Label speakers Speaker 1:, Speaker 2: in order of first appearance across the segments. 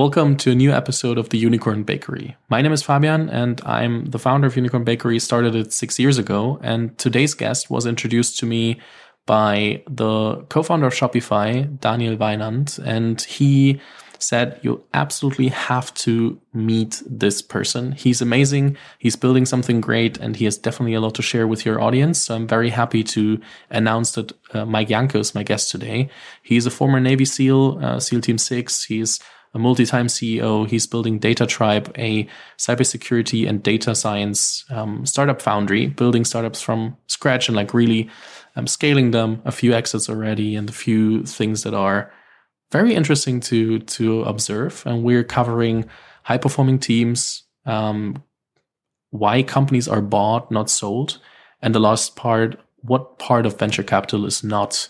Speaker 1: Welcome to a new episode of the Unicorn Bakery. My name is Fabian and I'm the founder of Unicorn Bakery, started it six years ago. And today's guest was introduced to me by the co-founder of Shopify, Daniel Weinand. And he said, you absolutely have to meet this person. He's amazing. He's building something great and he has definitely a lot to share with your audience. So I'm very happy to announce that uh, Mike Janke is my guest today. He's a former Navy SEAL, uh, SEAL Team 6. He's a multi-time CEO. He's building Data Tribe, a cybersecurity and data science um, startup foundry, building startups from scratch and like really um, scaling them. A few exits already, and a few things that are very interesting to to observe. And we're covering high performing teams, um, why companies are bought, not sold, and the last part, what part of venture capital is not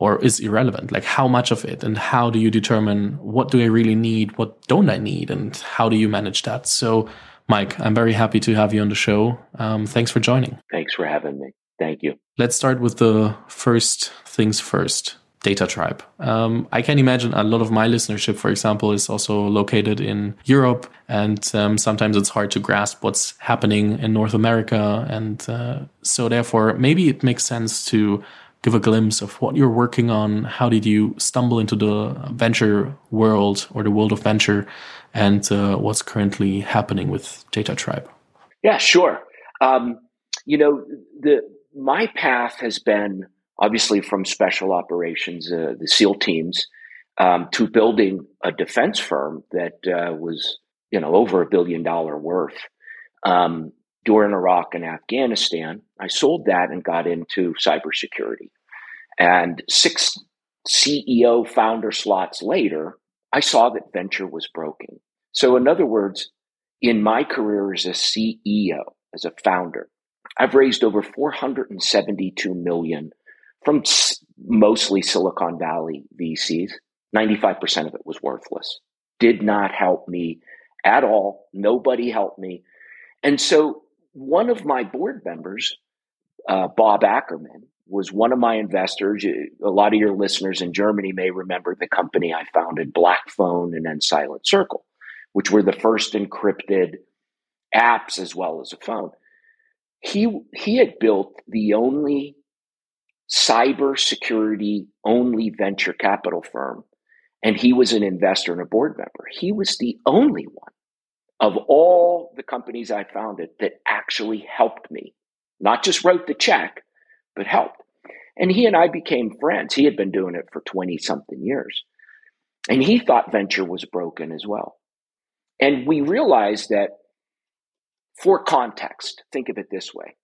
Speaker 1: or is irrelevant? Like how much of it? And how do you determine what do i really need what don't i need and how do you manage that? So mike i'm very happy to have you on the show. Um, thanks for joining.
Speaker 2: Thanks for having me. Thank you.
Speaker 1: Let's start with the first things first data tribe. Um, i can imagine a lot of my listenership for example is also located in europe and um, sometimes it's hard to grasp what's happening in north america and uh, so therefore maybe it makes sense to give a glimpse of what you're working on. How did you stumble into the venture world or the world of venture, and uh, what's currently happening with Data Tribe?
Speaker 2: Yeah, sure. Um, you know, the my path has been obviously from special operations, uh, the SEAL teams, um, to building a defense firm that uh, was, you know, over a billion dollar worth. Um, during Iraq and Afghanistan. I sold that and got into cybersecurity. And six CEO founder slots later, I saw that venture was broken. So, in other words, in my career as a CEO, as a founder, I've raised over 472 million from mostly Silicon Valley VCs. 95% of it was worthless. Did not help me at all. Nobody helped me. And so one of my board members, uh, Bob Ackerman, was one of my investors. A lot of your listeners in Germany may remember the company I founded, Blackphone and then Silent Circle, which were the first encrypted apps as well as a phone. He he had built the only cybersecurity only venture capital firm, and he was an investor and a board member. He was the only one of all the companies I founded that actually helped me, not just wrote the check, but helped. And he and I became friends. He had been doing it for 20 something years. And he thought venture was broken as well. And we realized that for context, think of it this way.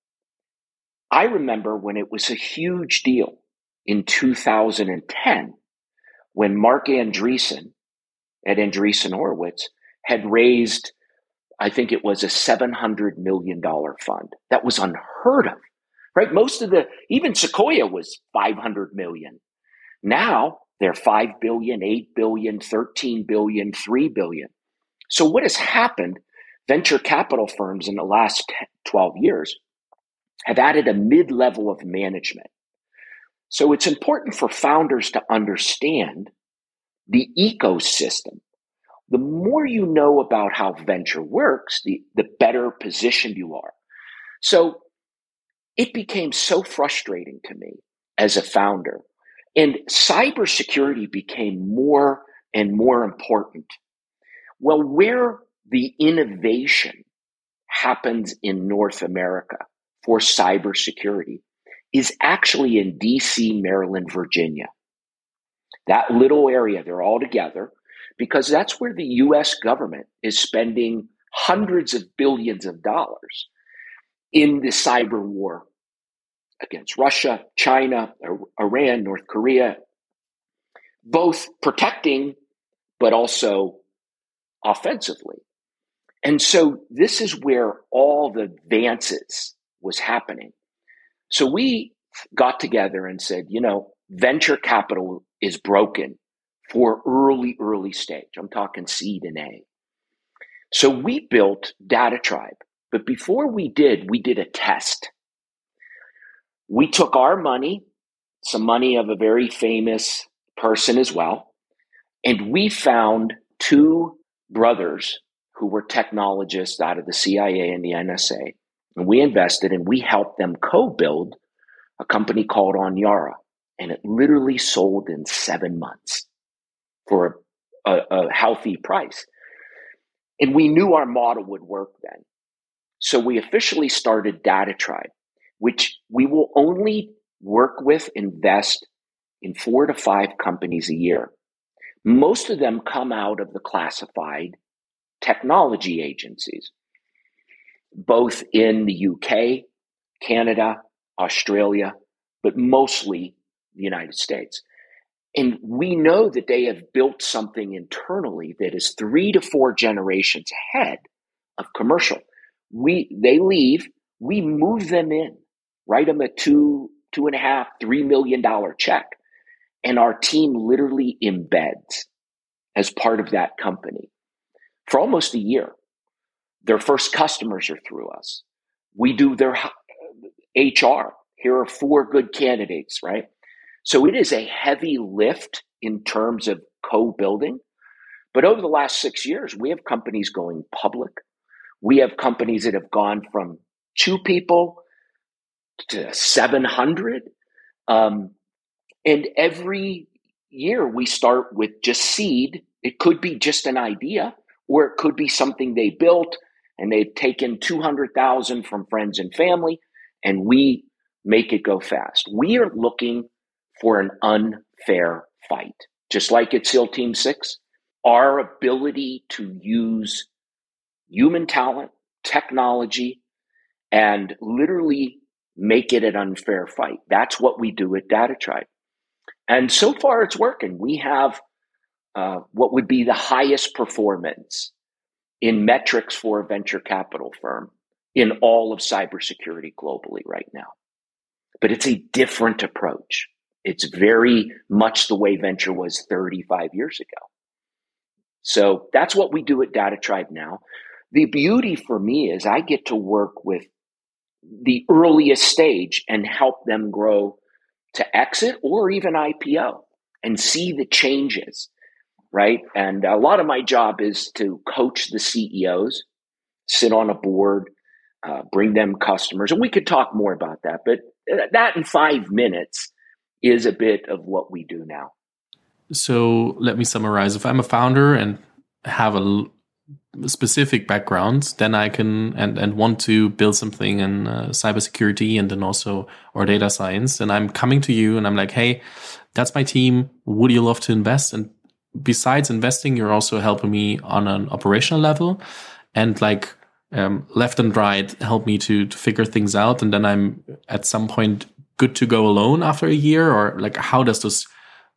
Speaker 2: I remember when it was a huge deal in 2010 when Marc Andreessen at Andreessen Horowitz had raised I think it was a $700 million fund. That was unheard of, right? Most of the, even Sequoia was 500 million. Now they're 5 billion, 8 billion, 13 billion, 3 billion. So what has happened? Venture capital firms in the last 12 years have added a mid level of management. So it's important for founders to understand the ecosystem the more you know about how venture works, the, the better positioned you are. So it became so frustrating to me as a founder. And cybersecurity became more and more important. Well, where the innovation happens in North America for cybersecurity is actually in DC, Maryland, Virginia. That little area, they're all together because that's where the US government is spending hundreds of billions of dollars in the cyber war against Russia, China, Iran, North Korea, both protecting but also offensively. And so this is where all the advances was happening. So we got together and said, you know, venture capital is broken for early, early stage. I'm talking seed and A. So we built Data Tribe. But before we did, we did a test. We took our money, some money of a very famous person as well, and we found two brothers who were technologists out of the CIA and the NSA. And we invested and we helped them co build a company called Onyara. And it literally sold in seven months for a, a, healthy price. And we knew our model would work then. So we officially started Data Tribe, which we will only work with, invest in four to five companies a year. Most of them come out of the classified technology agencies, both in the UK, Canada, Australia, but mostly the United States. And we know that they have built something internally that is three to four generations ahead of commercial. We they leave, we move them in, write them a two, two and a half, three million dollar check. And our team literally embeds as part of that company for almost a year. Their first customers are through us. We do their HR. Here are four good candidates, right? So it is a heavy lift in terms of co building. But over the last six years, we have companies going public. We have companies that have gone from two people to 700. Um, and every year we start with just seed. It could be just an idea, or it could be something they built and they've taken 200,000 from friends and family, and we make it go fast. We are looking for an unfair fight. Just like at SEAL Team 6, our ability to use human talent, technology, and literally make it an unfair fight. That's what we do at Data Tribe. And so far, it's working. We have uh, what would be the highest performance in metrics for a venture capital firm in all of cybersecurity globally right now. But it's a different approach. It's very much the way venture was 35 years ago. So that's what we do at Data Tribe now. The beauty for me is I get to work with the earliest stage and help them grow to exit or even IPO and see the changes, right? And a lot of my job is to coach the CEOs, sit on a board, uh, bring them customers. And we could talk more about that, but uh, that in five minutes is a bit of what we do now.
Speaker 1: So let me summarize. If I'm a founder and have a specific background, then I can and and want to build something in uh, cybersecurity and then also or data science, and I'm coming to you and I'm like, hey, that's my team. Would you love to invest? And besides investing, you're also helping me on an operational level, and like um, left and right help me to to figure things out, and then I'm at some point good to go alone after a year, or like how does this?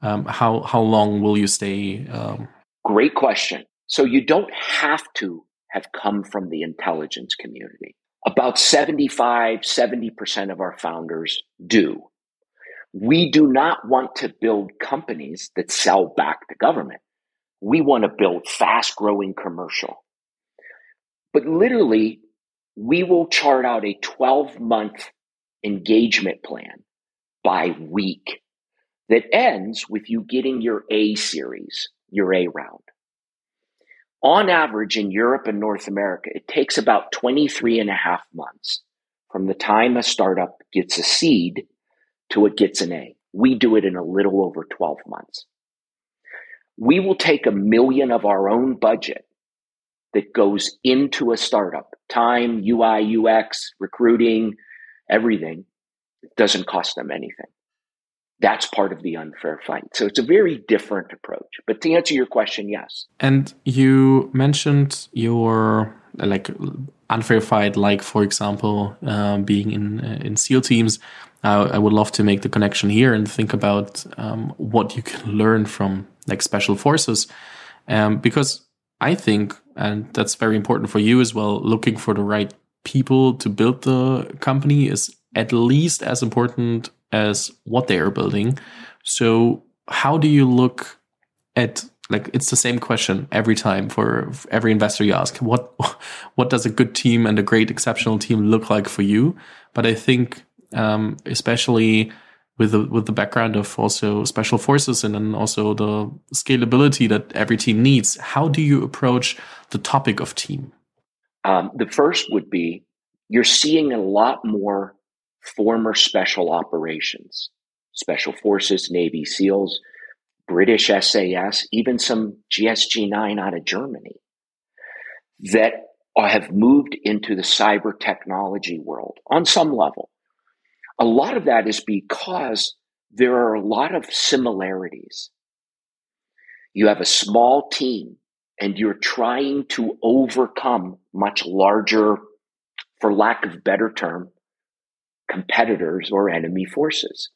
Speaker 1: Um, how how long will you stay? Um...
Speaker 2: Great question. So you don't have to have come from the intelligence community. About 75, 70% of our founders do. We do not want to build companies that sell back to government. We want to build fast growing commercial. But literally, we will chart out a 12 month engagement plan by week that ends with you getting your A series, your A round. On average, in Europe and North America, it takes about 23 and a half months from the time a startup gets a seed to it gets an A. We do it in a little over 12 months. We will take a million of our own budget that goes into a startup time, UI, UX, recruiting, everything doesn't cost them anything. That's part of the unfair fight. So it's a very different approach. But to answer your question, yes.
Speaker 1: And you mentioned your like unfair fight, like for example, uh, being in uh, in SEAL teams. I would love to make the connection here and think about um, what you can learn from like special forces, um, because I think, and that's very important for you as well. Looking for the right people to build the company is at least as important as what they are building. So, how do you look at like it's the same question every time for, every investor you ask what what does a good team and a great exceptional team look like for you but i think um, especially with the with the background of also special forces and then also the scalability that every team needs, how do you approach the topic of team?
Speaker 2: Um, the first would be you're seeing a lot more former special operations, special forces, Navy SEALs, British SAS, even some GSG 9 out of Germany that have moved into the cyber technology world on some level. A lot of that is because there are a lot of similarities. You have a small team and you're trying to overcome much larger, for lack of better term, competitors or enemy forces.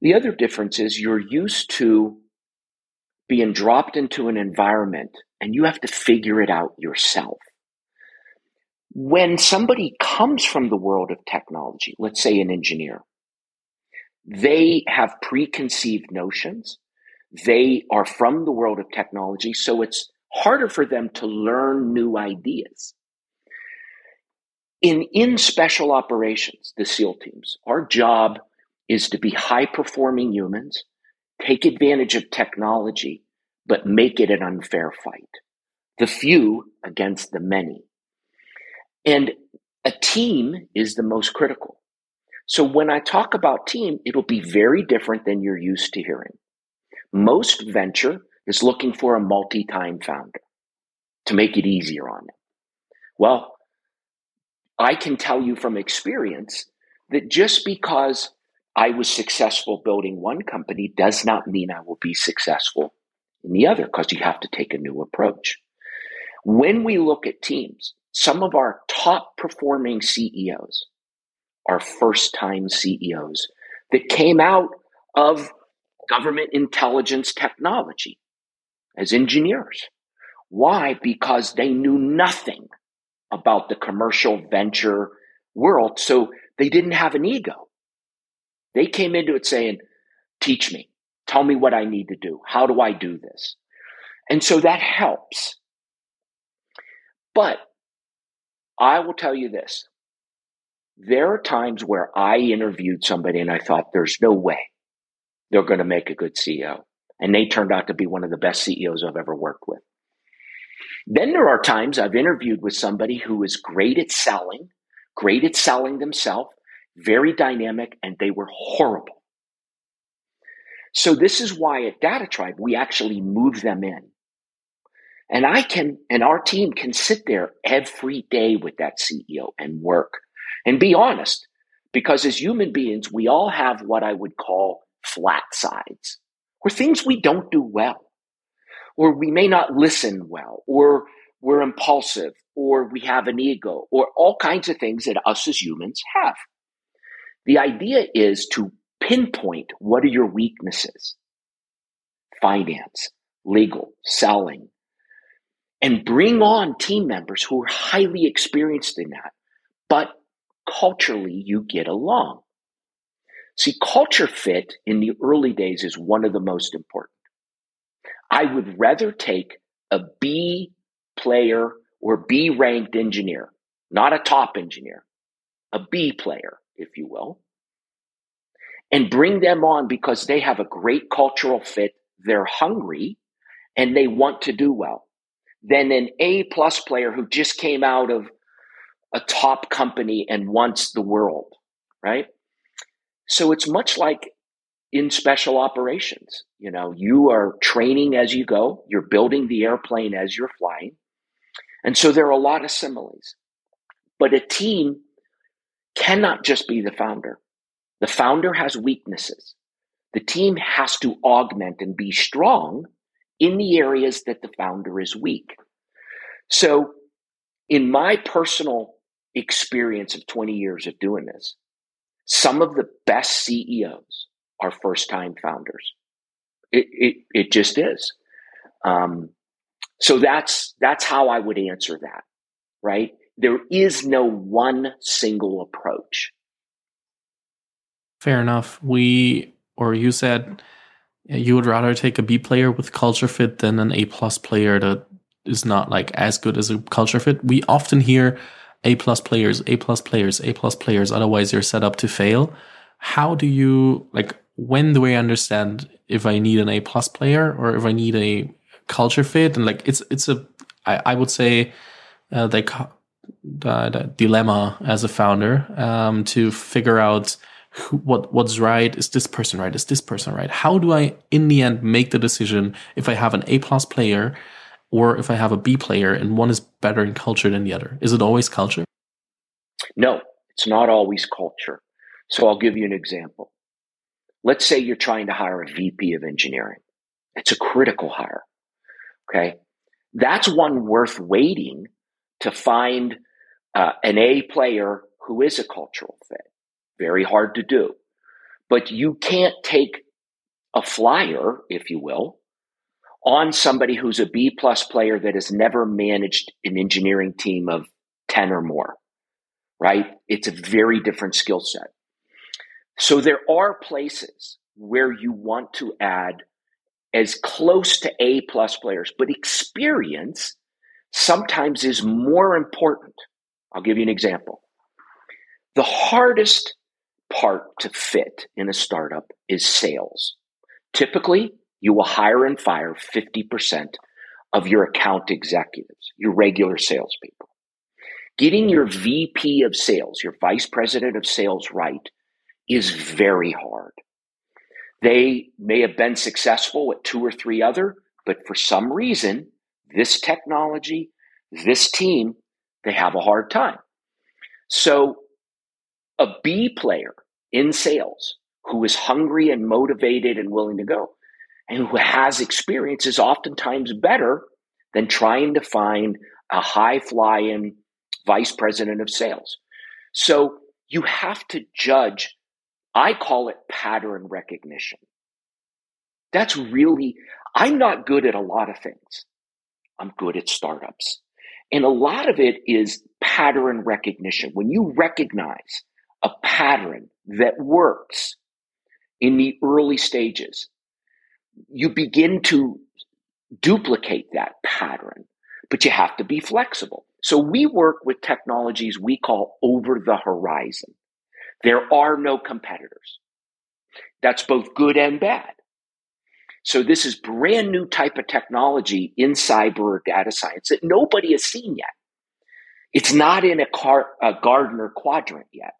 Speaker 2: The other difference is you're used to being dropped into an environment and you have to figure it out yourself when somebody comes from the world of technology, let's say an engineer, they have preconceived notions. They are from the world of technology, so it's harder for them to learn new ideas. In, in special operations, the SEAL teams, our job is to be high performing humans, take advantage of technology, but make it an unfair fight. The few against the many. And a team is the most critical. So when I talk about team, it'll be very different than you're used to hearing. Most venture is looking for a multi time founder to make it easier on them. Well, I can tell you from experience that just because I was successful building one company does not mean I will be successful in the other because you have to take a new approach. When we look at teams, some of our top performing CEOs are first time CEOs that came out of government intelligence technology as engineers. Why? Because they knew nothing about the commercial venture world. So they didn't have an ego. They came into it saying, teach me, tell me what I need to do. How do I do this? And so that helps. But I will tell you this. There are times where I interviewed somebody and I thought there's no way they're going to make a good CEO. And they turned out to be one of the best CEOs I've ever worked with. Then there are times I've interviewed with somebody who is great at selling, great at selling themselves, very dynamic, and they were horrible. So this is why at Data Tribe, we actually move them in. And I can, and our team can sit there every day with that CEO and work and be honest. Because as human beings, we all have what I would call flat sides or things we don't do well, or we may not listen well, or we're impulsive, or we have an ego, or all kinds of things that us as humans have. The idea is to pinpoint what are your weaknesses finance, legal, selling, and bring on team members who are highly experienced in that. But culturally, you get along. See, culture fit in the early days is one of the most important. I would rather take a B player or B ranked engineer, not a top engineer, a B player, if you will, and bring them on because they have a great cultural fit. They're hungry and they want to do well than an A plus player who just came out of a top company and wants the world, right? So it's much like in special operations. You know, you are training as you go, you're building the airplane as you're flying. And so there are a lot of similes. But a team cannot just be the founder. The founder has weaknesses. The team has to augment and be strong in the areas that the founder is weak. So, in my personal experience of 20 years of doing this, some of the best CEOs are first time founders. It, it, it just is. Um, so that's, that's how I would answer that, right? There is no one single approach.
Speaker 1: Fair enough. We, or you said you would rather take a B player with culture fit than an A plus player that is not like as good as a culture fit. We often hear A plus players, A plus players, A plus players. Otherwise, you're set up to fail. how do you like when do I understand if I need an A plus player or if I need a culture fit? And like it's it's a I, I would say uh, the, the dilemma as a founder um, to figure out who, what what's right. Is this person right? Is this person right? How do I in the end make the decision if I have an A plus player or if I have a B player and one is better in culture than the other? Is it always culture?
Speaker 2: No, it's not always culture. So I'll give you an example. Let's say you're trying to hire a VP of engineering. It's a critical hire. Okay. That's one worth waiting to find uh, an A player who is a cultural fit. Very hard to do. But you can't take a flyer, if you will, on somebody who's a B plus player that has never managed an engineering team of 10 or more, right? It's a very different skill set. So there are places where you want to add as close to A plus players, but experience sometimes is more important. I'll give you an example. The hardest part to fit in a startup is sales. Typically, you will hire and fire 50% of your account executives, your regular salespeople. Getting your VP of sales, your vice president of sales right is very hard. They may have been successful at two or three other, but for some reason, this technology, this team, they have a hard time. So a B player in sales who is hungry and motivated and willing to go and who has experience is oftentimes better than trying to find a high flying vice president of sales. So you have to judge I call it pattern recognition. That's really, I'm not good at a lot of things. I'm good at startups. And a lot of it is pattern recognition. When you recognize a pattern that works in the early stages, you begin to duplicate that pattern, but you have to be flexible. So we work with technologies we call over the horizon. There are no competitors. That's both good and bad. So this is brand new type of technology in cyber or data science that nobody has seen yet. It's not in a, car, a Gartner quadrant yet.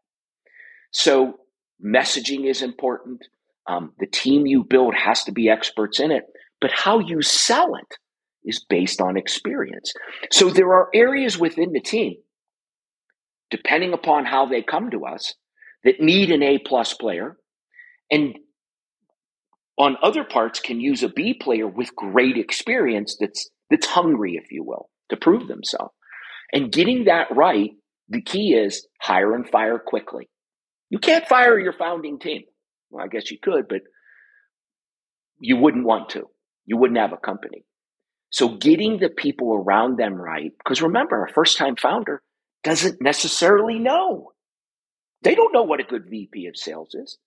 Speaker 2: So messaging is important. Um, the team you build has to be experts in it, but how you sell it is based on experience. So there are areas within the team, depending upon how they come to us, that need an A plus player and on other parts can use a B player with great experience that's that's hungry, if you will, to prove themselves. And getting that right, the key is hire and fire quickly. You can't fire your founding team. Well, I guess you could, but you wouldn't want to. You wouldn't have a company. So getting the people around them right, because remember, a first time founder doesn't necessarily know they don't know what a good VP of sales is.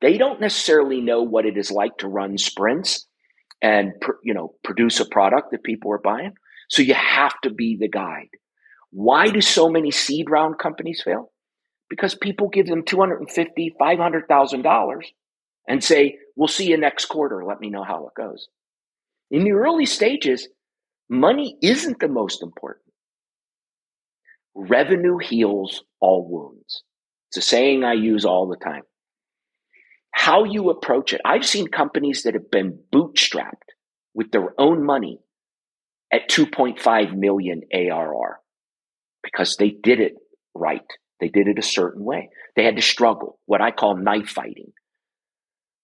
Speaker 2: They don't necessarily know what it is like to run sprints and you know produce a product that people are buying. So you have to be the guide. Why do so many seed round companies fail? Because people give them 250, 500,000 dollars and say, "We'll see you next quarter. Let me know how it goes." In the early stages, money isn't the most important. Revenue heals all wounds. It's a saying I use all the time. How you approach it. I've seen companies that have been bootstrapped with their own money at 2.5 million ARR because they did it right. They did it a certain way. They had to struggle, what I call knife fighting.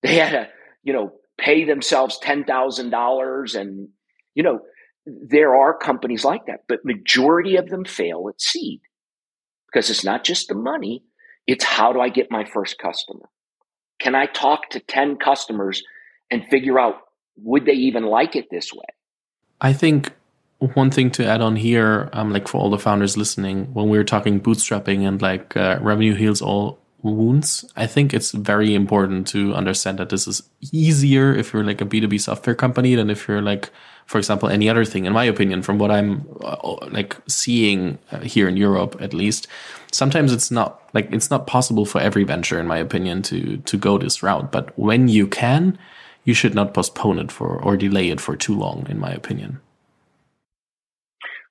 Speaker 2: They had to, you know, pay themselves $10,000 and, you know, there are companies like that, but majority of them fail at seed because it's not just the money, it's how do I get my first customer? Can I talk to 10 customers and figure out would they even like it this way?
Speaker 1: I think one thing to add on here, um, like for all the founders listening, when we are talking bootstrapping and like uh, revenue heals all wounds. I think it's very important to understand that this is easier if you're like a B2B software company than if you're like, for example, any other thing. In my opinion, from what I'm uh, like seeing uh, here in Europe, at least, sometimes it's not like it's not possible for every venture, in my opinion, to to go this route. But when you can, you should not postpone it for or delay it for too long, in my opinion.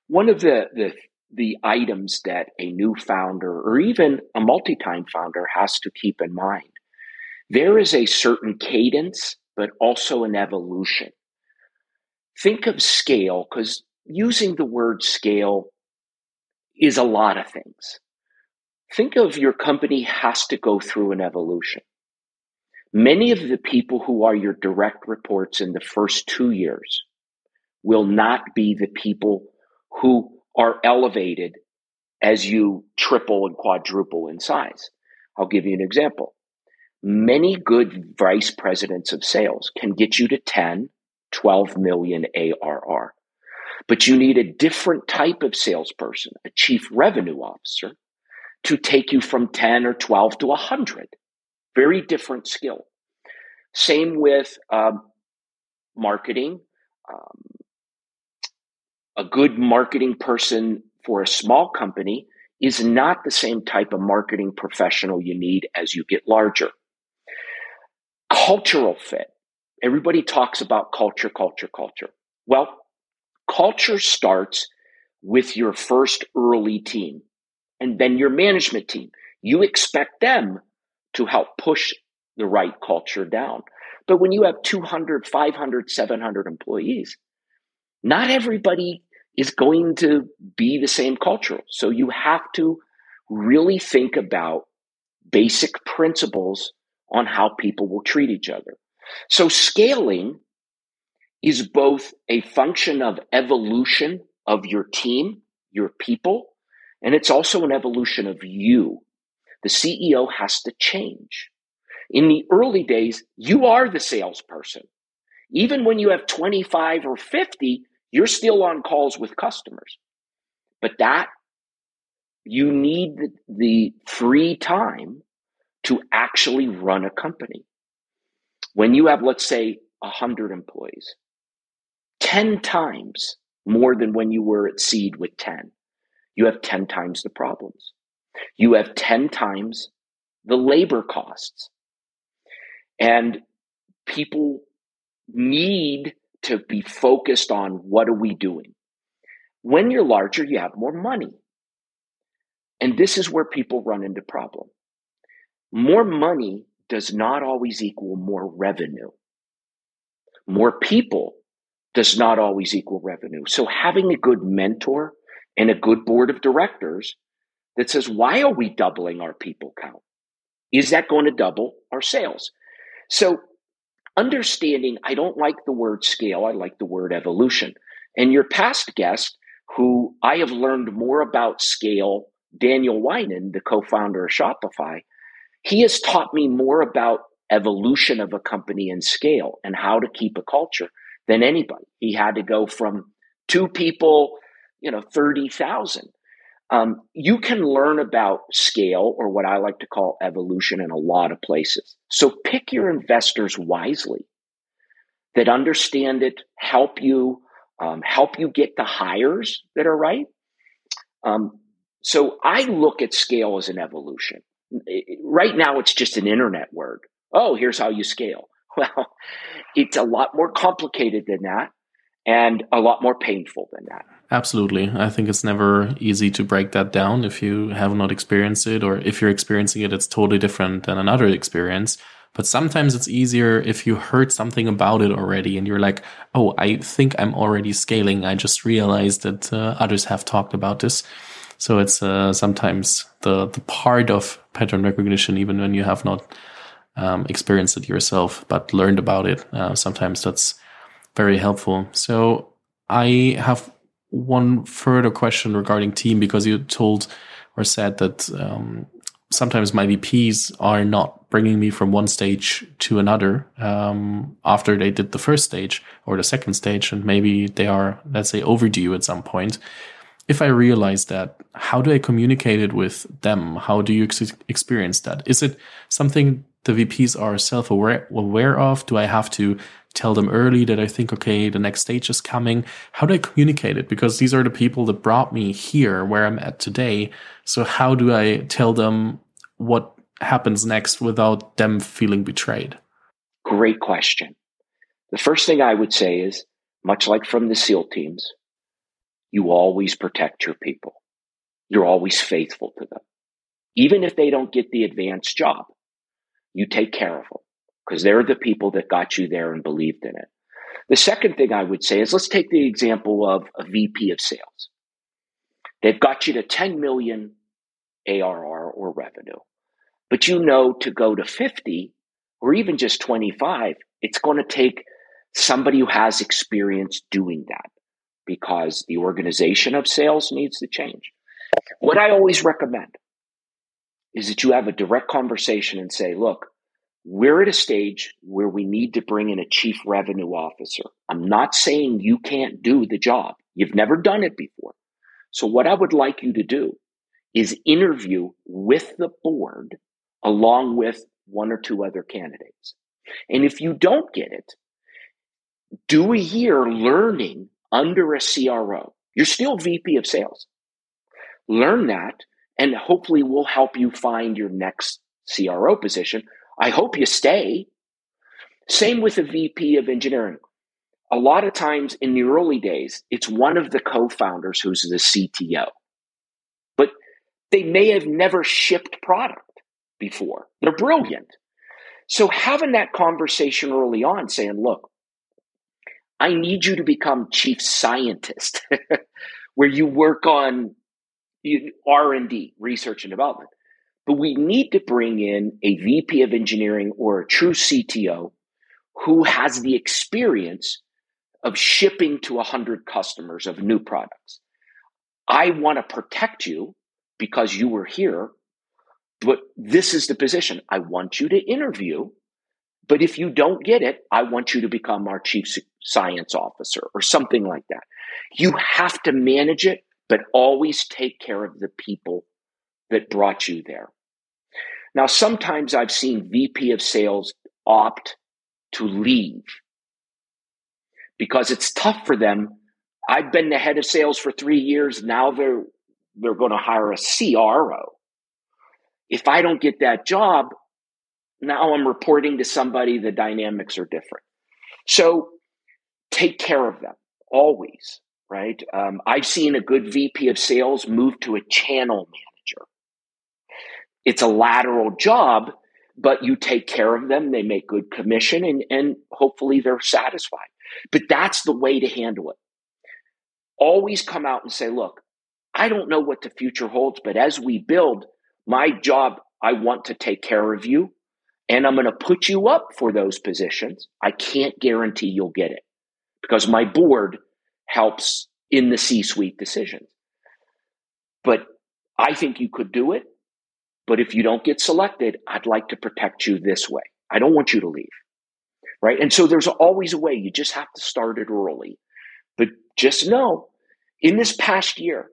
Speaker 2: One of the the the items that a new founder or even a multi-time founder has to keep in mind. There is a certain cadence, but also an evolution. Think of scale, because using the word scale is a lot of things. Think of your company has to go through an evolution. Many of the people who are your direct reports in the first two years will not be the people who are elevated as you triple and quadruple in size. I'll give you an example. Many good vice presidents of sales can get you to 10, 12 million ARR. But you need a different type of salesperson, a chief revenue officer, to take you from 10 or 12 to 100. Very different skill. Same with um, marketing. Um, a good marketing person for a small company is not the same type of marketing professional you need as you get larger. Cultural fit. Everybody talks about culture, culture, culture. Well, culture starts with your first early team and then your management team. You expect them to help push the right culture down. But when you have 200, 500, 700 employees, not everybody is going to be the same cultural. So you have to really think about basic principles on how people will treat each other. So scaling is both a function of evolution of your team, your people, and it's also an evolution of you. The CEO has to change. In the early days, you are the salesperson. Even when you have 25 or 50, you're still on calls with customers. But that, you need the, free time to actually run a company. When you have, let's say, 100 employees, 10 times more than when you were at seed with 10, you have 10 times the problems. You have 10 times the labor costs. And people need to be focused on what are we doing. When you're larger, you have more money. And this is where people run into problem. More money does not always equal more revenue. More people does not always equal revenue. So having a good mentor and a good board of directors that says, why are we doubling our people count? Is that going to double our sales? So understanding, I don't like the word scale, I like the word evolution. And your past guest, who I have learned more about scale, Daniel Weinand, the co founder of Shopify, he has taught me more about evolution of a company and scale and how to keep a culture than anybody. He had to go from two people, you know, 30,000 um, you can learn about scale or what I like to call evolution in a lot of places. So pick your investors wisely that understand it, help you, um, help you get the hires that are right. Um, so I look at scale as an evolution. Right now, it's just an internet word. Oh, here's how you scale. Well, it's a lot more complicated than that and a lot more painful than that.
Speaker 1: Absolutely. I think it's never easy to break that down if you have not experienced it, or if you're experiencing it, it's totally different than another experience. But sometimes it's easier if you heard something about it already and you're like, oh, I think I'm already scaling. I just realized that uh, others have talked about this. So it's uh, sometimes the, the part of pattern recognition, even when you have not um, experienced it yourself, but learned about it. Uh, sometimes that's very helpful. So I have one further question regarding team because you told or said that um, sometimes my VPs are not bringing me from one stage to another um, after they did the first stage or the second stage, and maybe they are, let's say, overdue at some point. if I realize that, how do I communicate it with them? How do you ex- experience that? Is it something the VPs are self aware aware of? Do I have to tell them early that I think, okay, the next stage is coming? How do I communicate it? Because these are the people that brought me here where I'm at today. So how do I tell them what happens next without them feeling betrayed?
Speaker 2: Great question. The first thing I would say is much like from the SEAL teams, you always protect your people. You're always faithful to them. Even if they don't get the advanced job, you take care of them because they're the people that got you there and believed in it. The second thing I would say is let's take the example of a VP of sales. They've got you to 10 million ARR or revenue, but you know to go to 50 or even just 25, it's going to take somebody who has experience doing that because the organization of sales needs to change. What I always recommend is that you have a direct conversation and say, look, we're at a stage where we need to bring in a chief revenue officer. I'm not saying you can't do the job. You've never done it before. So what I would like you to do is interview with the board along with one or two other candidates. And if you don't get it, do a year learning under a CRO. You're still VP of sales. Learn that, and hopefully we'll help you find your next CRO position. I hope you stay. Same with a VP of engineering. A lot of times in the early days, it's one of the co founders who's the CTO. But they may have never shipped product before. They're brilliant. So having that conversation early on saying, look, I need you to become chief scientist, where you work on R and D, research and development. But we need to bring in a VP of engineering or a true CTO who has the experience of shipping to 100 customers of new products. I want to protect you because you were here, but this is the position. I want you to interview but if you don't get it, I want you to become our chief science officer or something like that. You have to manage it, but always take care of the people that brought you there. Now, sometimes I've seen VP of sales opt to leave because it's tough for them. I've been the head of sales for three years. Now they're, they're going to hire a CRO. If I don't get that job, now I'm reporting to somebody, the dynamics are different. So take care of them always, right? Um, I've seen a good VP of sales move to a channel manager. It's a lateral job, but you take care of them. They make good commission and, and hopefully they're satisfied. But that's the way to handle it. Always come out and say, look, I don't know what the future holds, but as we build, my job, I want to take care of you and I'm going to put you up for those positions. I can't guarantee you'll get it because my board helps in the C suite decisions. But I think you could do it. But if you don't get selected, I'd like to protect you this way. I don't want you to leave. Right. And so there's always a way. You just have to start it early. But just know in this past year,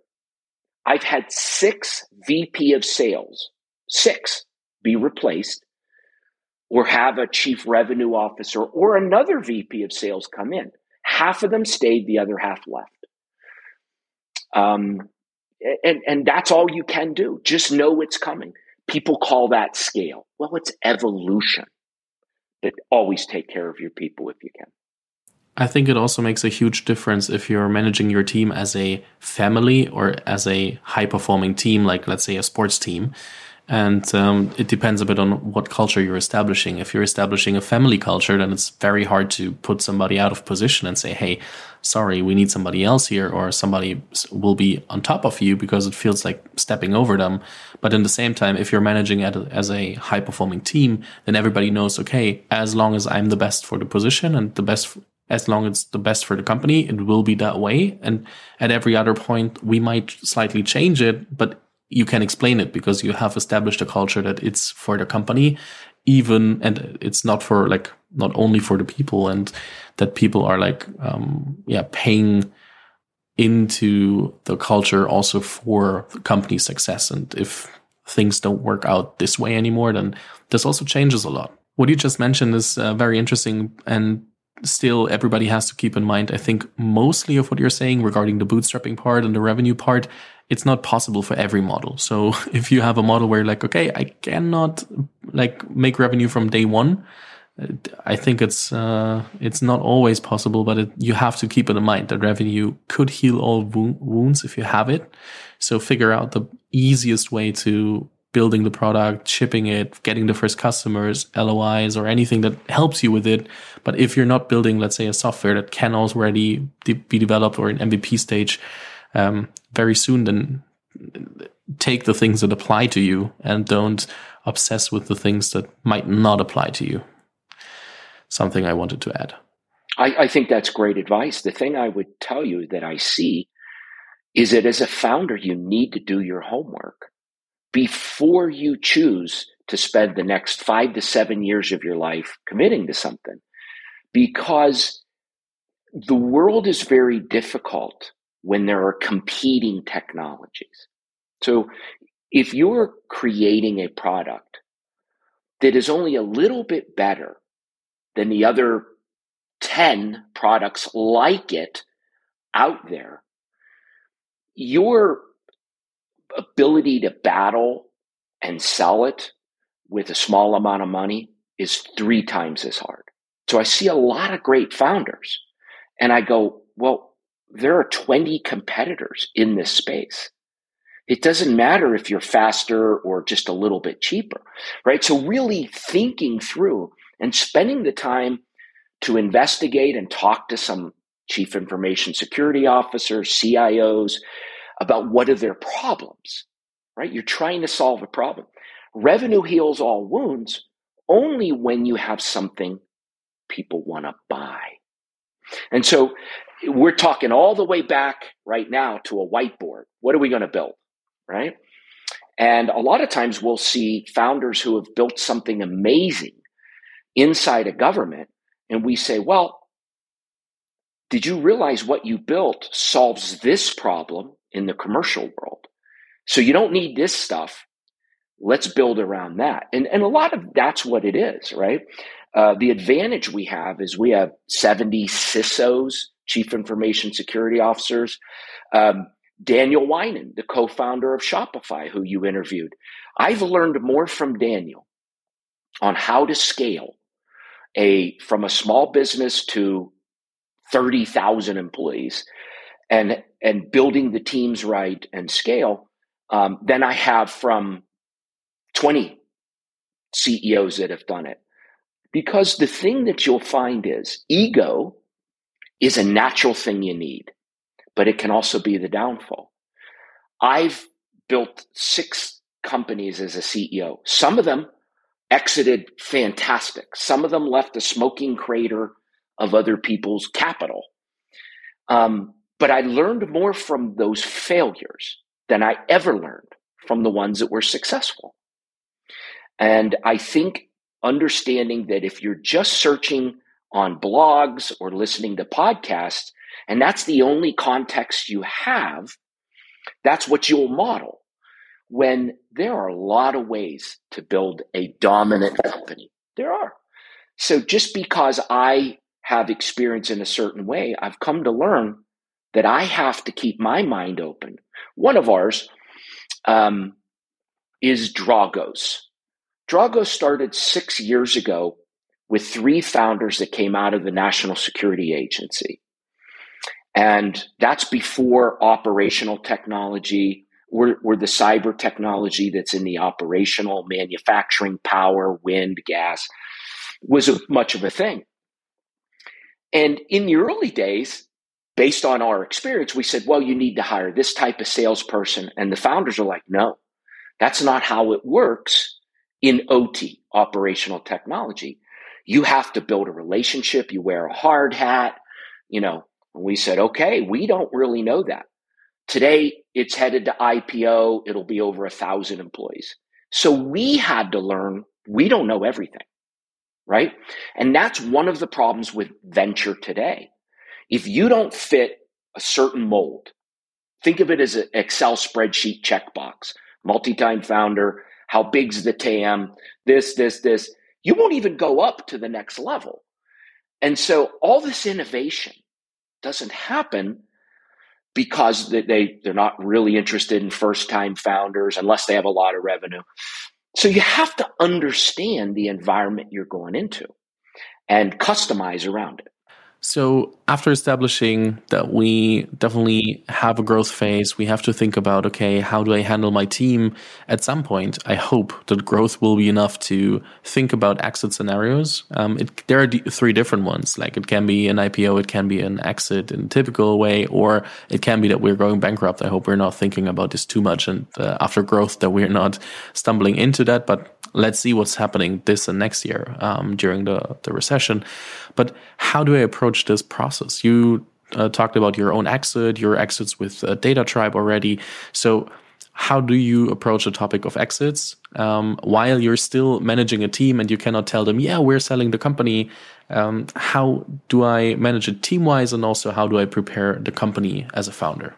Speaker 2: I've had six VP of sales, six be replaced or have a chief revenue officer or another VP of sales come in. Half of them stayed, the other half left. Um, and, and that's all you can do. Just know it's coming. People call that scale. Well, it's evolution. But always take care of your people if you can.
Speaker 1: I think it also makes a huge difference if you're managing your team as a family or as a high performing team, like let's say a sports team. And um, it depends a bit on what culture you're establishing. If you're establishing a family culture, then it's very hard to put somebody out of position and say, hey, sorry, we need somebody else here, or somebody will be on top of you because it feels like stepping over them. But in the same time, if you're managing it as a high performing team, then everybody knows, okay, as long as I'm the best for the position and the best as long as it's the best for the company, it will be that way. And at every other point, we might slightly change it, but you can explain it because you have established a culture that it's for the company even and it's not for like not only for the people and that people are like um yeah paying into the culture also for the company success. And if things don't work out this way anymore, then this also changes a lot. What you just mentioned is uh, very interesting and still everybody has to keep in mind. I think mostly of what you're saying regarding the bootstrapping part and the revenue part, it's not possible for every model. So if you have a model where like, okay, I cannot like make revenue from day one, I think it's uh, it's not always possible, but it, you have to keep it in mind that revenue could heal all wo- wounds if you have it. So figure out the easiest way to building the product, shipping it, getting the first customers, LOIs, or anything that helps you with it. But if you're not building, let's say, a software that can already be developed or in MVP stage um, very soon, then take the things that apply to you and don't obsess with the things that might not apply to you. Something I wanted to add.
Speaker 2: I, I think that's great advice. The thing I would tell you that I see is that as a founder, you need to do your homework before you choose to spend the next five to seven years of your life committing to something. Because the world is very difficult when there are competing technologies. So if you're creating a product that is only a little bit better than the other 10 products like it out there, your ability to battle and sell it with a small amount of money is three times as hard. So I see a lot of great founders and I go, well, there are 20 competitors in this space. It doesn't matter if you're faster or just a little bit cheaper, right? So really thinking through and spending the time to investigate and talk to some chief information security officers, CIOs, about what are their problems, right? You're trying to solve a problem. Revenue heals all wounds only when you have something people want to buy. And so we're talking all the way back right now to a whiteboard. What are we going to build, right? And a lot of times we'll see founders who have built something amazing inside a government, and we say, well, did you realize what you built solves this problem in the commercial world. So you don't need this stuff. Let's build around that. And, and a lot of that's what it is, right? Uh, the advantage we have is we have 70 CISOs, Chief Information Security Officers. Um, Daniel Weinand, the co founder of Shopify, who you interviewed. I've learned more from Daniel on how to scale a from a small business to 30,000 employees and and building the teams right and scale um, than I have from 20 CEOs that have done it. Because the thing that you'll find is ego is a natural thing you need, but it can also be the downfall. I've built six companies as a CEO. Some of them exited fantastic. Some of them left a smoking crater of other people's capital. Um, but I learned more from those failures than I ever learned from the ones that were successful. And I think understanding that if you're just searching on blogs or listening to podcasts, and that's the only context you have, that's what you'll model. When there are a lot of ways to build a dominant company, there are. So just because I have experience in a certain way, I've come to learn that I have to keep my mind open. One of ours um, is Dragos. Dragos started six years ago with three founders that came out of the National Security Agency. And that's before operational technology or, or the cyber technology that's in the operational manufacturing, power, wind, gas was a, much of a thing. And in the early days, based on our experience, we said, well, you need to hire this type of salesperson. And the founders are like, no, that's not how it works in OT, operational technology. You have to build a relationship. You wear a hard hat, you know. And we said, okay, we don't really know that. Today, it's headed to IPO. It'll be over a thousand employees. So we had to learn we don't know everything, right? And that's one of the problems with venture today if you don't fit a certain mold. Think of it as an Excel spreadsheet checkbox. Multi-time founder, how big's the TAM, this, this, this. You won't even go up to the next level. And so all this innovation doesn't happen because they, they're not really interested in first time founders unless they have a lot of revenue. So you have to understand the environment you're going into and customize around it.
Speaker 1: So, after establishing that we definitely have a growth phase, we have to think about okay, how do I handle my team? At some point, I hope that growth will be enough to think about exit scenarios. Um, it, there are d- three different ones. Like it can be an IPO, it can be an exit in a typical way, or it can be that we're going bankrupt. I hope we're not thinking about this too much, and uh, after growth, that we're not stumbling into that. But let's see what's happening this and next year um, during the, the recession. But how do I approach this process? You uh, talked about your own exit, your exits with uh, DataTribe already. So, how do you approach the topic of exits um, while you're still managing a team and you cannot tell them, yeah, we're selling the company? Um, how do I manage it team wise? And also, how do I prepare the company as a founder?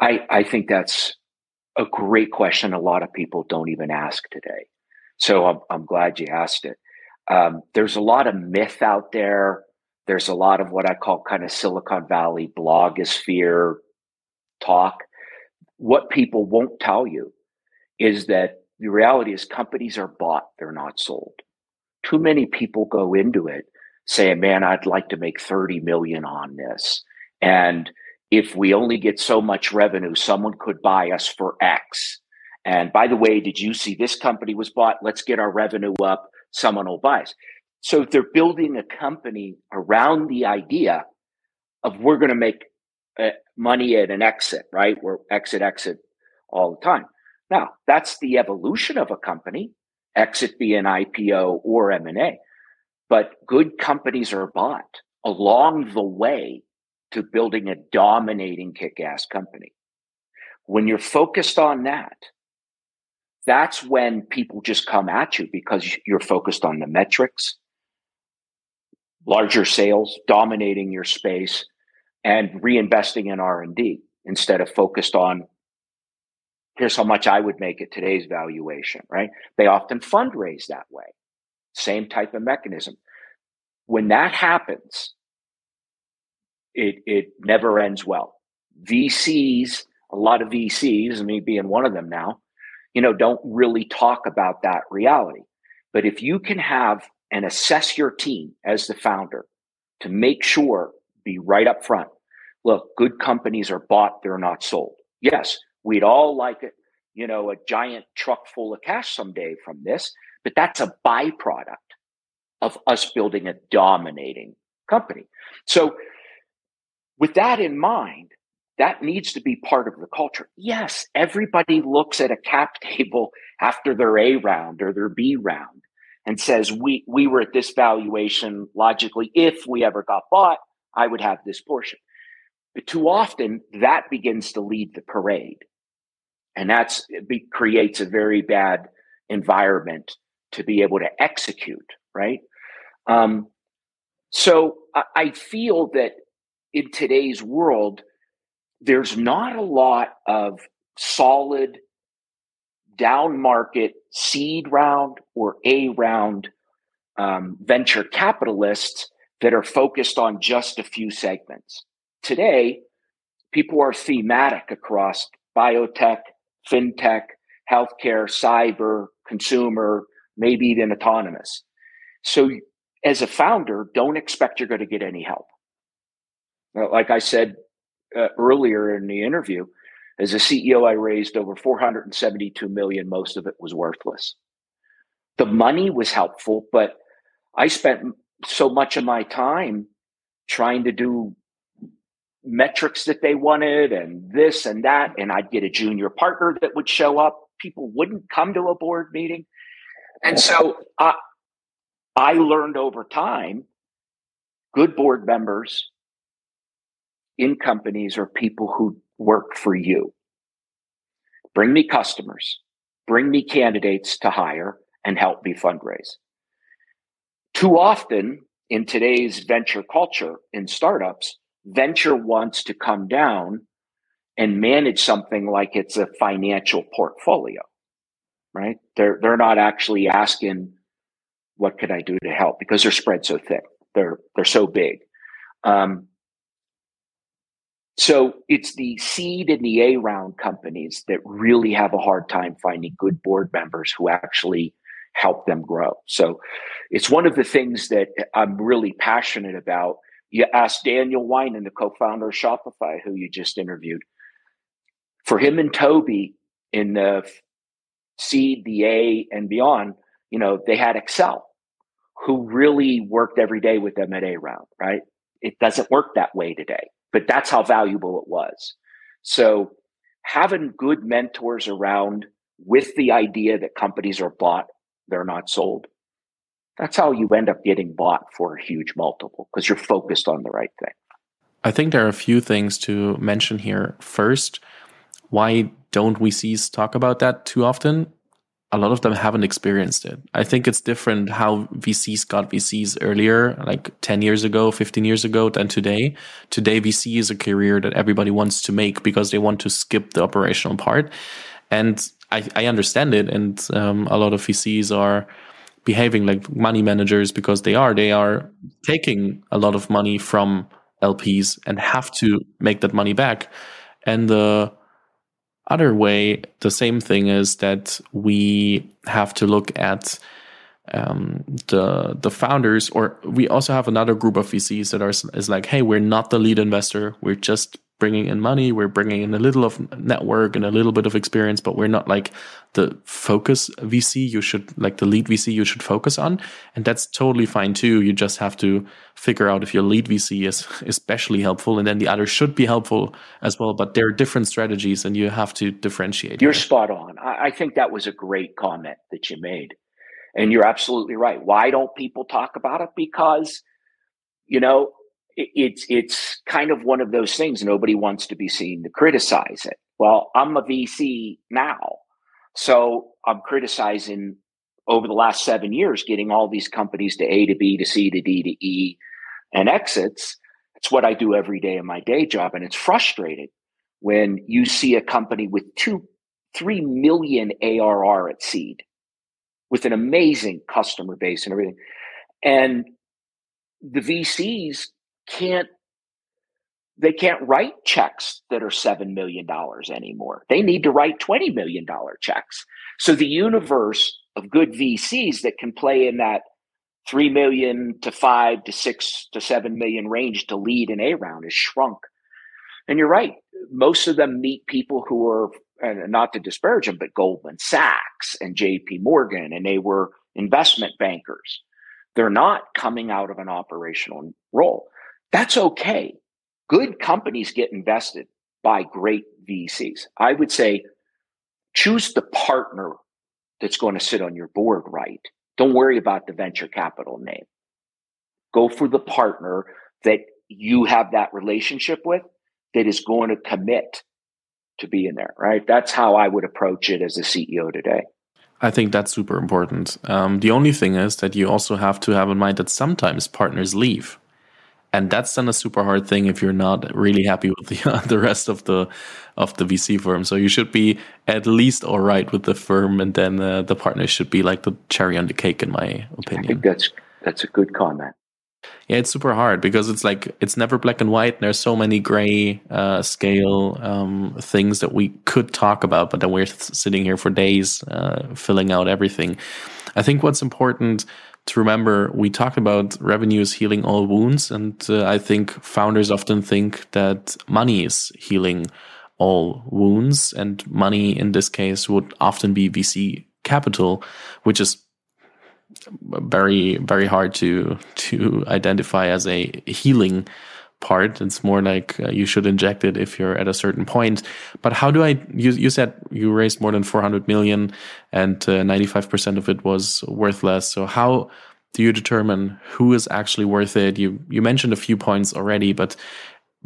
Speaker 2: I, I think that's a great question. A lot of people don't even ask today. So I'm, I'm glad you asked it. Um, there's a lot of myth out there. There's a lot of what I call kind of Silicon Valley blogosphere talk. What people won't tell you is that the reality is companies are bought, they're not sold. Too many people go into it saying, man, I'd like to make 30 million on this. And if we only get so much revenue, someone could buy us for X. And by the way, did you see this company was bought? Let's get our revenue up. Someone will buy us. So they're building a company around the idea of we're going to make uh, money at an exit, right? We're exit, exit all the time. Now that's the evolution of a company, exit be an IPO or M&A. But good companies are bought along the way to building a dominating kick-ass company. When you're focused on that, that's when people just come at you because you're focused on the metrics, larger sales, dominating your space, and reinvesting in R&D instead of focused on here's how much I would make at today's valuation, right? They often fundraise that way. Same type of mechanism. When that happens, it it never ends well. VCs, a lot of VCs, me being one of them now, you know, don't really talk about that reality. But if you can have and assess your team as the founder to make sure, be right up front. Look, good companies are bought, they're not sold. Yes, we'd all like it, you know, a giant truck full of cash someday from this, but that's a byproduct of us building a dominating company. So, with that in mind, that needs to be part of the culture. Yes, everybody looks at a cap table after their A round or their B round and says, we, we were at this valuation logically. If we ever got bought, I would have this portion. But too often that begins to lead the parade. And that's it creates a very bad environment to be able to execute, right? Um, so I, I feel that in today's world, there's not a lot of solid down market seed round or A round um, venture capitalists that are focused on just a few segments. Today, people are thematic across biotech, fintech, healthcare, cyber, consumer, maybe even autonomous. So, as a founder, don't expect you're going to get any help. Like I said uh, earlier in the interview, as a CEO, I raised over 472 million. Most of it was worthless. The money was helpful, but I spent so much of my time trying to do metrics that they wanted and this and that. And I'd get a junior partner that would show up. People wouldn't come to a board meeting. And so I, I learned over time good board members in companies are people who work for you. Bring me customers, bring me candidates to hire and help me fundraise. Too often in today's venture culture in startups, venture wants to come down and manage something like it's a financial portfolio, right? They're, they're not actually asking, what could I do to help? Because they're spread so thin. They're, they're so big. Um, so it's the seed and the A round companies that really have a hard time finding good board members who actually help them grow. So it's one of the things that I'm really passionate about. You ask Daniel Weinand, the co-founder of Shopify, who you just interviewed. For him and Tobi in the seed, the A and beyond, you know, they had Excel who really worked every day with them at A round, right? It doesn't work that way today but that's how valuable it was. So having good mentors around with the idea that companies are bought, they're not sold. That's how you end up getting bought for a huge multiple because you're focused on the right thing.
Speaker 1: I think there are a few things to mention here. First, why don't we see talk about that too often? A lot of them haven't experienced it. I think it's different how VCs got VCs earlier, like 10 years ago, 15 years ago, than today. Today, VC is a career that everybody wants to make because they want to skip the operational part. And I, I understand it. And um, a lot of VCs are behaving like money managers because they are. They are taking a lot of money from LPs and have to make that money back. And the other way, the same thing is that we have to look at um, the the founders, or we also have another group of VCs that are is like, hey, we're not the lead investor. We're just bringing in money. We're bringing in a little of network and a little bit of experience, but we're not like the focus VC you should like the lead VC you should focus on. And that's totally fine too. You just have to figure out if your lead VC is especially helpful and then the other should be helpful as well. But there are different strategies and you have to differentiate.
Speaker 2: You're spot on. I think that was a great comment that you made. And you're absolutely right. Why don't people talk about it? Because, you know, it's it's kind of one of those things nobody wants to be seen to criticize it. Well, I'm a VC now, so I'm criticizing over the last seven years getting all these companies to A to B to C to D to E and exits. It's what I do every day in my day job, and it's frustrating when you see a company with two, three million ARR at seed, with an amazing customer base and everything, and the VCs can't they can't write checks that are $7 million anymore. They need to write $20 million checks. So the universe of good VCs that can play in that 3 million to 5 to 6 to 7 million range to lead an A round is shrunk. And you're right. Most of them meet people who are, and not to disparage them, but Goldman Sachs and JP Morgan, and they were investment bankers. They're not coming out of an operational role. That's okay. Good companies get invested by great VCs. I would say choose the partner that's going to sit on your board right. Don't worry about the venture capital name. Go for the partner that you have that relationship with that is going to commit to be in there, right? That's how I would approach it as a CEO today.
Speaker 1: I think that's super important. Um, the only thing is that you also have to have in mind that sometimes partners leave and that's then a super hard thing if you're not really happy with the uh, the rest of the of the VC firm. So you should be at least all right with the firm, and then uh, the partner should be like the cherry on the cake, in my opinion. I
Speaker 2: think that's that's a good comment.
Speaker 1: Yeah, it's super hard because it's like it's never black and white. And there's so many gray uh, scale um, things that we could talk about, but then we're sitting here for days uh, filling out everything. I think what's important to remember we talked about revenues healing all wounds and uh, i think founders often think that money is healing all wounds and money in this case would often be vc capital which is very very hard to to identify as a healing part. It's more like uh, you should inject it if you're at a certain point. But how do I? You, you said you raised more than 400 million, and uh, 95% of it was worthless. So how do you determine who is actually worth it? You you mentioned a few points already, but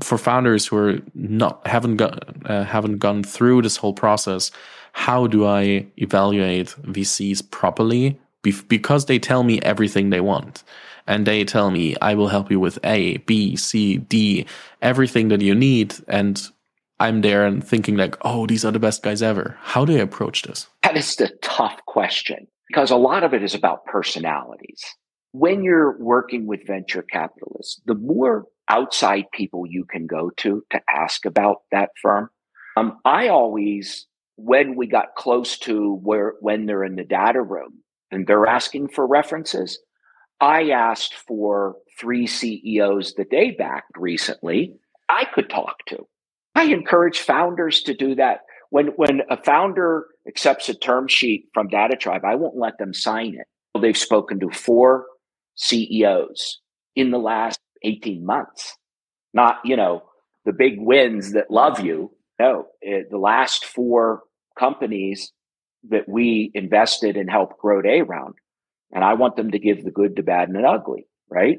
Speaker 1: for founders who are not haven't got uh, haven't gone through this whole process, how do I evaluate VCs properly? Be- because they tell me everything they want and they tell me, I will help you with A, B, C, D, everything that you need. And I'm there and thinking like, oh, these are the best guys ever. How do I approach this?
Speaker 2: That is the tough question because a lot of it is about personalities. When you're working with venture capitalists, the more outside people you can go to to ask about that firm. Um, I always, when we got close to where, when they're in the data room and they're asking for references, I asked for three CEOs that they backed recently I could talk to. I encourage founders to do that. When, when a founder accepts a term sheet from DataTribe, I won't let them sign it. They've spoken to four CEOs in the last 18 months, not, you know, the big wins that love you. No, it, the last four companies that we invested and helped grow A round. And I want them to give the good, the bad, and the ugly, right?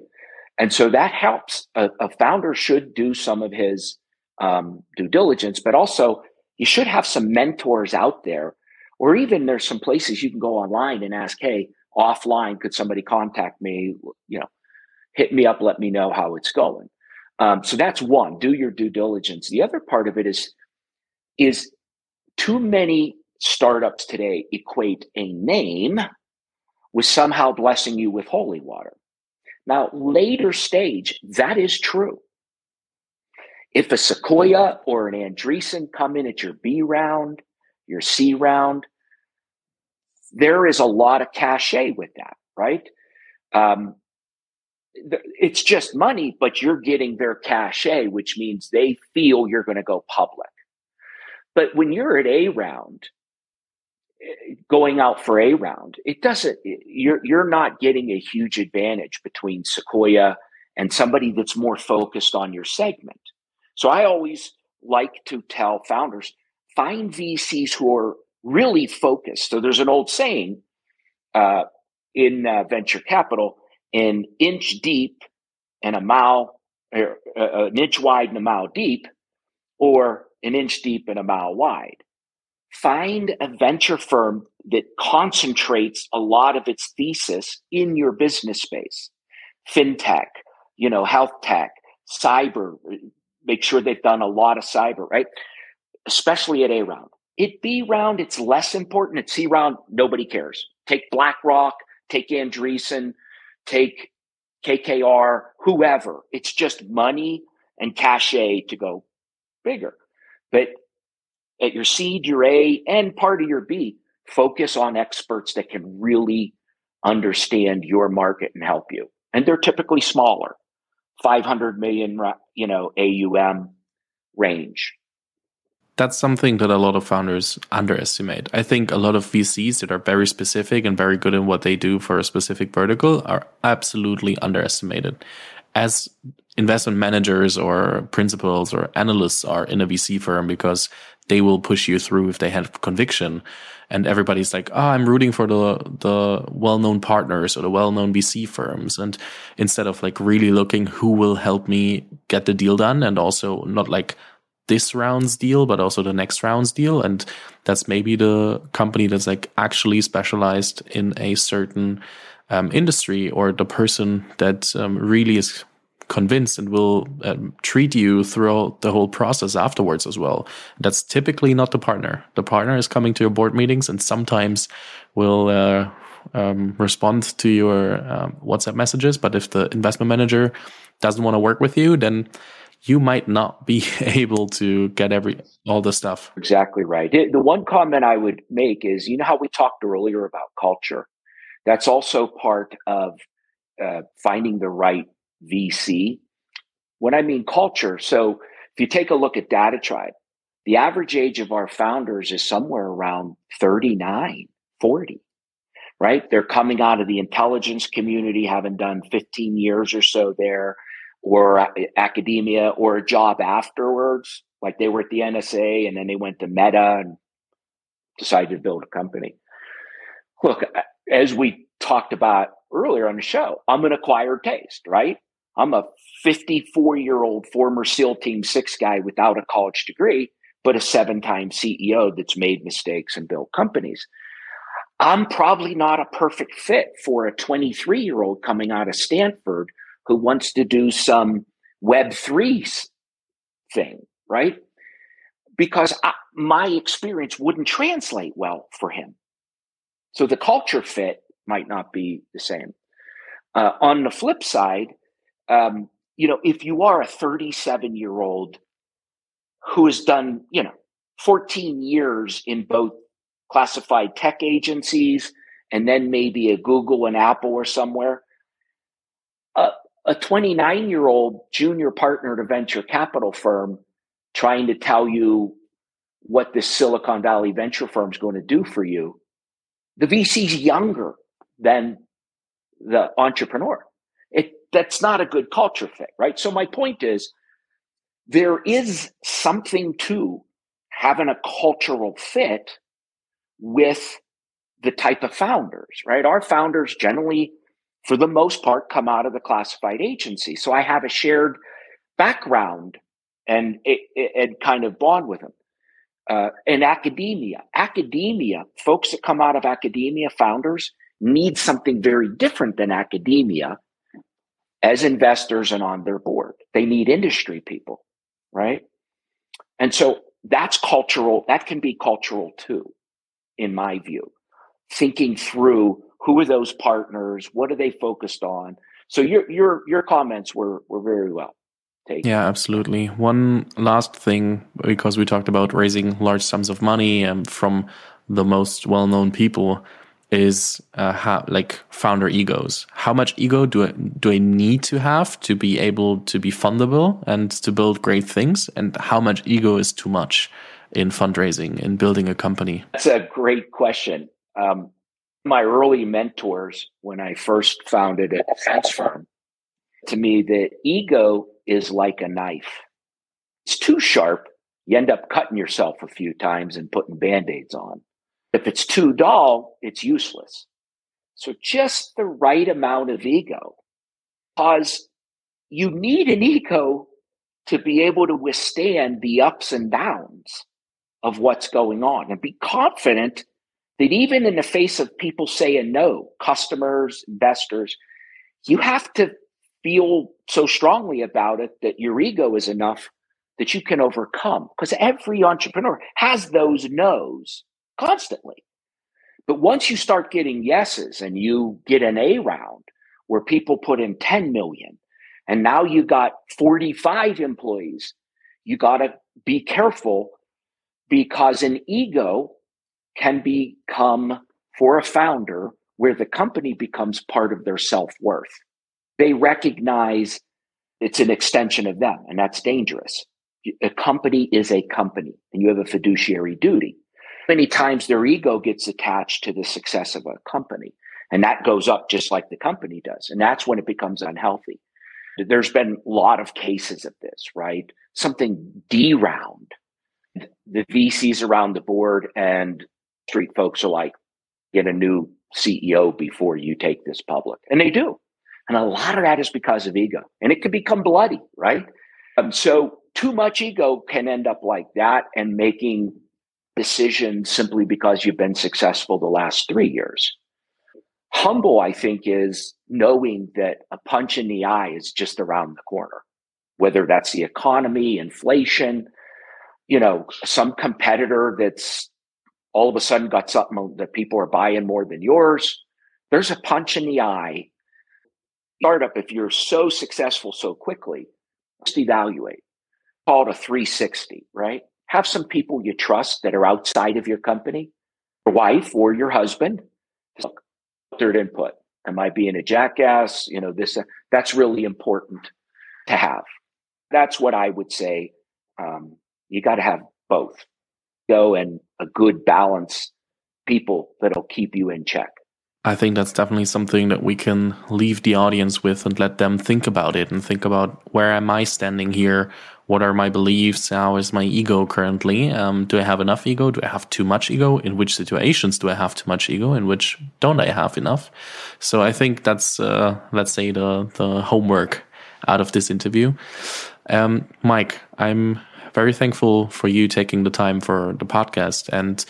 Speaker 2: And so that helps. A, a founder should do some of his um, due diligence, but also you should have some mentors out there, or even there's some places you can go online and ask, hey, offline, could somebody contact me? You know, hit me up, let me know how it's going. Um, so that's one. Do your due diligence. The other part of it is is too many startups today equate a name with somehow blessing you with holy water. Now, later stage, that is true. If a Sequoia or an Andreessen come in at your B round, your C round, there is a lot of cachet with that, right? Um, it's just money, but you're getting their cachet, which means they feel you're going to go public. But when you're at A round, going out for A round, it doesn't, you're, you're not getting a huge advantage between Sequoia and somebody that's more focused on your segment. So I always like to tell founders find VCs who are really focused. So there's an old saying uh, in uh, venture capital an inch deep and a mile, or, uh, an inch wide and a mile deep, or an inch deep and a mile wide. Find a venture firm that concentrates a lot of its thesis in your business space. FinTech, you know, health tech, cyber, make sure they've done a lot of cyber, right? Especially at A round. At B round, it's less important. At C round, nobody cares. Take BlackRock, take Andreessen, take KKR, whoever. It's just money and cachet to go bigger. But at your seed, your A, and part of your B, focus on experts that can really understand your market and help you. And they're typically smaller. 500 million, you know, AUM range.
Speaker 1: That's something that a lot of founders underestimate. I think a lot of VCs that are very specific and very good in what they do for a specific vertical are absolutely underestimated. As investment managers or principals or analysts are in a VC firm because they will push you through if they have conviction. And everybody's like, oh, I'm rooting for the the well-known partners or the well-known VC firms, and instead of like really looking who will help me get the deal done, and also not like this round's deal, but also the next round's deal, and that's maybe the company that's like actually specialized in a certain um, industry or the person that um, really is convinced and will um, treat you throughout the whole process afterwards as well. That's typically not the partner. The partner is coming to your board meetings and sometimes will uh, um, respond to your um, WhatsApp messages. But if the investment manager doesn't want to work with you, then you might not be able to get every all the stuff.
Speaker 2: Exactly right. The one comment I would make is, you know how we talked earlier about culture. That's also part of uh, finding the right VC. When I mean culture, so if you take a look at DataTribe, the average age of our founders is somewhere around 39, 40, right? They're coming out of the intelligence community, having done 15 years or so there, or academia, or a job afterwards. Like they were at the NSA and then they went to Meta and decided to build a company. Look, as we talked about earlier on the show, I'm an acquired taste, right? I'm a 54 year old former SEAL Team Six guy without a college degree, but a seven time CEO that's made mistakes and built companies. I'm probably not a perfect fit for a 23 year old coming out of Stanford who wants to do some Web3 thing, right? Because I, my experience wouldn't translate well for him. So the culture fit might not be the same. Uh, on the flip side, um, you know, if you are a 37 year old who has done, you know, 14 years in both classified tech agencies and then maybe a Google and Apple or somewhere, uh, a 29 year old junior partner at a venture capital firm trying to tell you what this Silicon Valley venture firm is going to do for you, the VC's younger than the entrepreneur. That's not a good culture fit, right? So my point is there is something to having a cultural fit with the type of founders, right? Our founders generally, for the most part, come out of the classified agency. So I have a shared background and, and kind of bond with them. Uh, in academia, academia, folks that come out of academia, founders, need something very different than academia as investors and on their board. They need industry people, right? And so that's cultural, that can be cultural too, in my view. Thinking through who are those partners, what are they focused on? So your your your comments were were very well taken.
Speaker 1: Yeah, absolutely. One last thing, because we talked about raising large sums of money um, from the most well known people is uh, how, like founder egos. How much ego do I, do I need to have to be able to be fundable and to build great things? And how much ego is too much in fundraising in building a company?
Speaker 2: That's a great question. Um, my early mentors, when I first founded a defense firm, to me, the ego is like a knife. It's too sharp. You end up cutting yourself a few times and putting band aids on. If it's too dull, it's useless. So just the right amount of ego, because you need an ego to be able to withstand the ups and downs of what's going on and be confident that even in the face of people saying no, customers, investors, you have to feel so strongly about it that your ego is enough that you can overcome. Because every entrepreneur has those no's constantly. But once you start getting yeses and you get an A round where people put in 10 million and now you got 45 employees, you got to be careful because an ego can become for a founder where the company becomes part of their self worth. They recognize it's an extension of them, and that's dangerous. A company is a company, and you have a fiduciary duty many times their ego gets attached to the success of a company and that goes up just like the company does and that's when it becomes unhealthy. There's been a lot of cases of this right? Something d round the vcs around the board and street folks are like get a new ceo before you take this public. And they do. And a lot of that is because of ego. And it can become bloody right? Um, so too much ego can end up like that and making decision simply because you've been successful the last three years. Humble, I think, is knowing that a punch in the eye is just around the corner, whether that's the economy, inflation, you know, some competitor that's all of a sudden got something that people are buying more than yours. There's a punch in the eye. Startup, if you're so successful so quickly, just evaluate. Call it a 360, right? Have some people you trust that are outside of your company, your wife or your husband. Look, third input. Am I being a jackass? You know, this, uh, that's really important to have. That's what I would say. Um, you got to have both go and a good balance people that'll keep you in check.
Speaker 1: I think that's definitely something that we can leave the audience with and let them think about it and think about where am I standing here? What are my beliefs? How is my ego currently? Um, do I have enough ego? Do I have too much ego? In which situations do I have too much ego? In which don't I have enough? So I think that's, uh, let's say the, the homework out of this interview. Um, Mike, I'm very thankful for you taking the time for the podcast and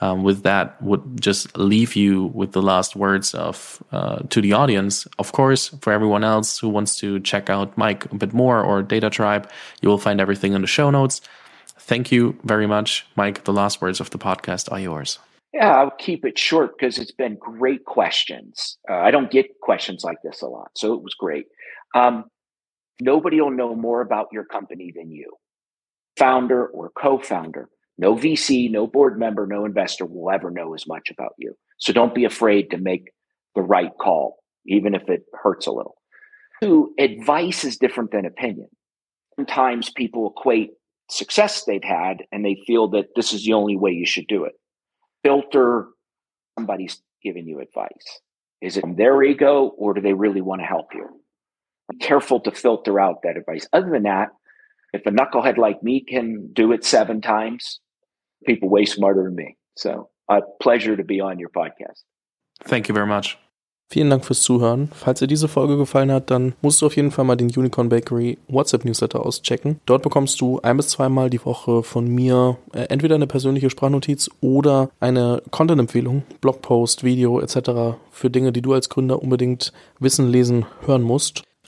Speaker 1: um, with that, would just leave you with the last words of uh, to the audience. Of course, for everyone else who wants to check out Mike a bit more or DataTribe, you will find everything in the show notes. Thank you very much, Mike. The last words of the podcast are yours.
Speaker 2: Yeah, I'll keep it short because it's been great questions. Uh, I don't get questions like this a lot, so it was great. Um, nobody will know more about your company than you, founder or co founder. No VC, no board member, no investor will ever know as much about you. So don't be afraid to make the right call, even if it hurts a little. Two, advice is different than opinion. Sometimes people equate success they've had and they feel that this is the only way you should do it. Filter somebody's giving you advice. Is it their ego or do they really want to help you? Be careful to filter out that advice. Other than that, if a knucklehead like me can do it seven times, people way smarter than me. So, a pleasure to be on your podcast.
Speaker 1: Thank you very much. Vielen Dank fürs Zuhören. Falls dir diese Folge gefallen hat, dann musst du auf jeden Fall mal den Unicorn Bakery WhatsApp Newsletter auschecken. Dort bekommst du ein bis zweimal die Woche von mir äh, entweder eine persönliche Sprachnotiz oder eine Content-Empfehlung, Blogpost, Video etc. für Dinge, die du als Gründer unbedingt wissen, lesen, hören musst.